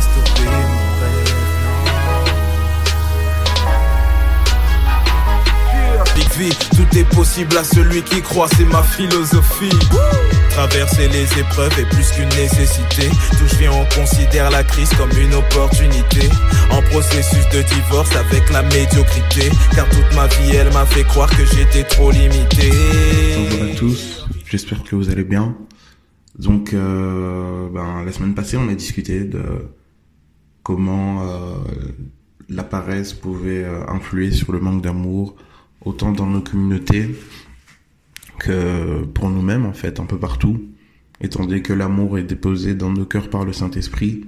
stopper mon rêve. Big V, tout est possible à celui qui croit, c'est ma philosophie. Traverser les épreuves est plus qu'une nécessité. Tout je viens, on considère la crise comme une opportunité. En processus de divorce avec la médiocrité. Car toute ma vie, elle m'a fait croire que j'étais trop limité. Bonjour à tous, j'espère que vous allez bien. Donc, euh, ben, la semaine passée, on a discuté de comment euh, la paresse pouvait euh, influer sur le manque d'amour, autant dans nos communautés que pour nous-mêmes, en fait, un peu partout. Étant donné que l'amour est déposé dans nos cœurs par le Saint-Esprit,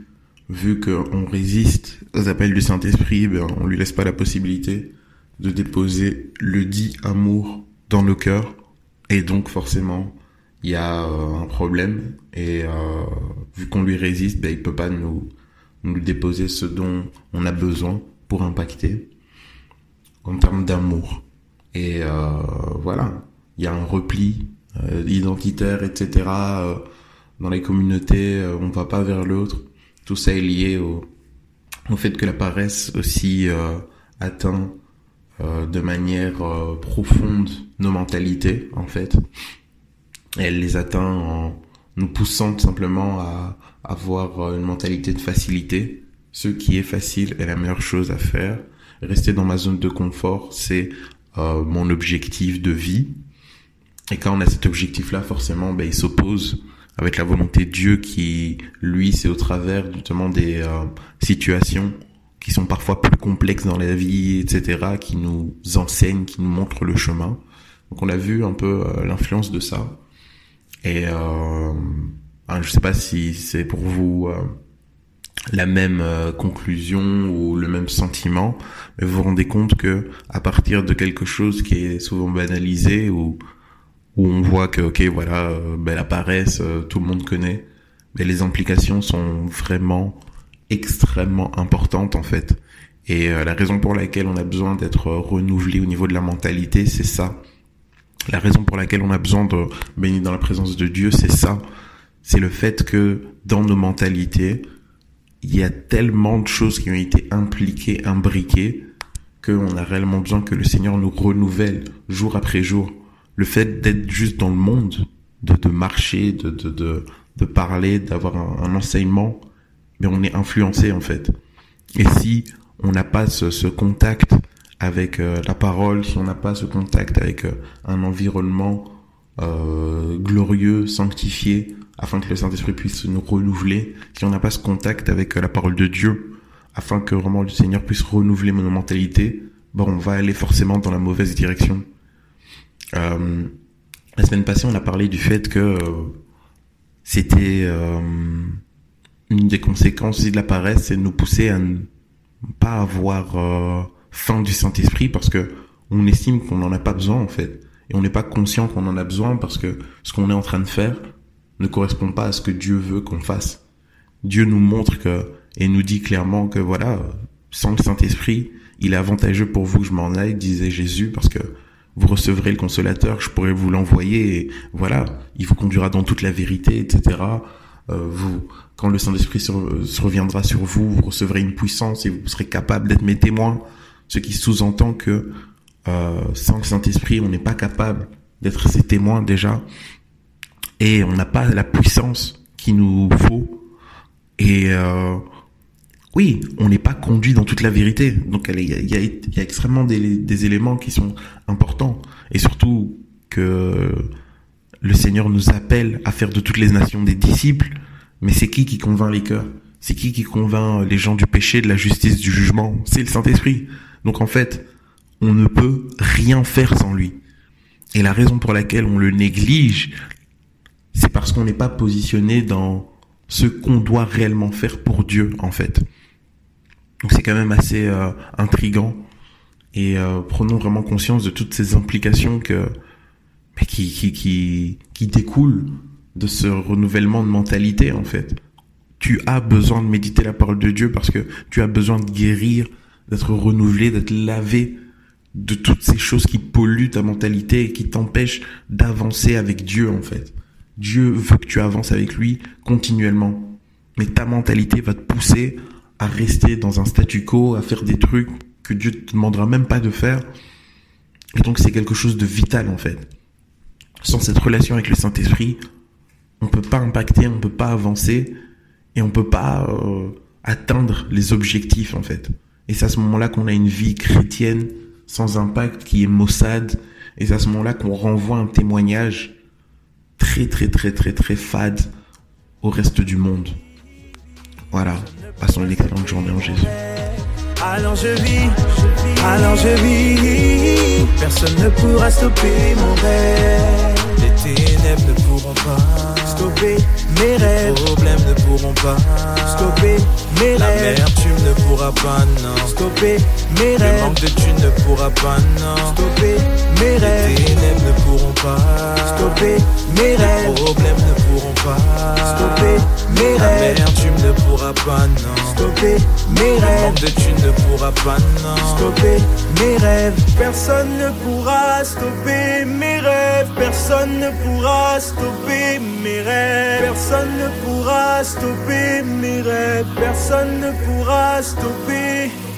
vu qu'on résiste aux appels du Saint-Esprit, ben, on lui laisse pas la possibilité de déposer le dit amour dans nos cœurs. Et donc, forcément, il y a euh, un problème et euh, vu qu'on lui résiste, ben, il peut pas nous, nous déposer ce dont on a besoin pour impacter en termes d'amour. Et euh, voilà, il y a un repli identitaire, etc. dans les communautés, on va pas vers l'autre. Tout ça est lié au, au fait que la paresse aussi euh, atteint euh, de manière euh, profonde nos mentalités, en fait. Elle les atteint en nous poussant tout simplement à avoir euh, une mentalité de facilité. Ce qui est facile est la meilleure chose à faire. Rester dans ma zone de confort, c'est euh, mon objectif de vie. Et quand on a cet objectif-là, forcément, ben, il s'oppose avec la volonté de Dieu qui, lui, c'est au travers justement des euh, situations qui sont parfois plus complexes dans la vie, etc., qui nous enseignent, qui nous montrent le chemin. Donc on a vu un peu euh, l'influence de ça. Et euh, hein, je sais pas si c'est pour vous euh, la même euh, conclusion ou le même sentiment, mais vous vous rendez compte que à partir de quelque chose qui est souvent banalisé ou où on voit que ok voilà euh, ben, la paresse tout le monde connaît, mais les implications sont vraiment extrêmement importantes en fait. Et la raison pour laquelle on a besoin d'être renouvelé au niveau de la mentalité, c'est ça. La raison pour laquelle on a besoin de baigner dans la présence de Dieu, c'est ça. C'est le fait que dans nos mentalités, il y a tellement de choses qui ont été impliquées, imbriquées, qu'on a réellement besoin que le Seigneur nous renouvelle jour après jour. Le fait d'être juste dans le monde, de, de marcher, de, de, de, de parler, d'avoir un, un enseignement, mais on est influencé en fait. Et si on n'a pas ce, ce contact avec euh, la parole, si on n'a pas ce contact avec euh, un environnement euh, glorieux, sanctifié, afin que le Saint-Esprit puisse nous renouveler, si on n'a pas ce contact avec euh, la parole de Dieu, afin que vraiment le Seigneur puisse renouveler nos mentalités, bon, on va aller forcément dans la mauvaise direction. Euh, la semaine passée, on a parlé du fait que c'était une des conséquences de la paresse, c'est de nous pousser à ne pas avoir faim du Saint-Esprit parce que on estime qu'on n'en a pas besoin en fait. Et on n'est pas conscient qu'on en a besoin parce que ce qu'on est en train de faire ne correspond pas à ce que Dieu veut qu'on fasse. Dieu nous montre que, et nous dit clairement que voilà, sans le Saint-Esprit, il est avantageux pour vous je m'en aille, disait Jésus, parce que vous recevrez le consolateur, je pourrai vous l'envoyer, et voilà, il vous conduira dans toute la vérité, etc. Euh, vous, quand le Saint-Esprit se reviendra sur vous, vous recevrez une puissance et vous serez capable d'être mes témoins. Ce qui sous-entend que euh, sans le Saint-Esprit, on n'est pas capable d'être ses témoins déjà, et on n'a pas la puissance qu'il nous faut. Et euh, oui, on n'est pas conduit dans toute la vérité. Donc il y a, extrêmement des éléments qui sont importants. Et surtout que le Seigneur nous appelle à faire de toutes les nations des disciples. Mais c'est qui qui convainc les cœurs? C'est qui qui convainc les gens du péché, de la justice, du jugement? C'est le Saint-Esprit. Donc en fait, on ne peut rien faire sans lui. Et la raison pour laquelle on le néglige, c'est parce qu'on n'est pas positionné dans ce qu'on doit réellement faire pour Dieu, en fait. Donc c'est quand même assez euh, intrigant. Et euh, prenons vraiment conscience de toutes ces implications qui, qui, qui découlent de ce renouvellement de mentalité, en fait. Tu as besoin de méditer la parole de Dieu parce que tu as besoin de guérir, d'être renouvelé, d'être lavé de toutes ces choses qui polluent ta mentalité et qui t'empêchent d'avancer avec Dieu, en fait. Dieu veut que tu avances avec lui continuellement. mais ta mentalité va te pousser à rester dans un statu quo, à faire des trucs que Dieu te demandera même pas de faire. Et donc c'est quelque chose de vital en fait. Sans cette relation avec le Saint-Esprit, on peut pas impacter, on peut pas avancer et on peut pas euh, atteindre les objectifs en fait. Et c'est à ce moment-là qu'on a une vie chrétienne sans impact qui est maussade. Et c'est à ce moment-là qu'on renvoie un témoignage très très très très très fade au reste du monde. Voilà, passons une excellente journée en Jésus. Alors je vis, alors je vis, personne ne pourra stopper mon rêve. Les ténèbres ne pourront pas stopper mes rêves. Les problèmes ne pourront pas pas, non. Stopper mes rêves. Le manque de tu ne pourras pas, non. Stopper mes rêves. Les ténèbres ne pourront pas stopper mes rêves. Les problèmes ne pourront pas stopper tu ne pourras pas, non. Stopper mes rêves. De tu ne pourras pas, non. Stopper mes rêves. Personne ne pourra stopper mes rêves. Personne ne pourra stopper mes rêves. Personne ne pourra stopper mes rêves. Personne ne pourra stopper mes rêves.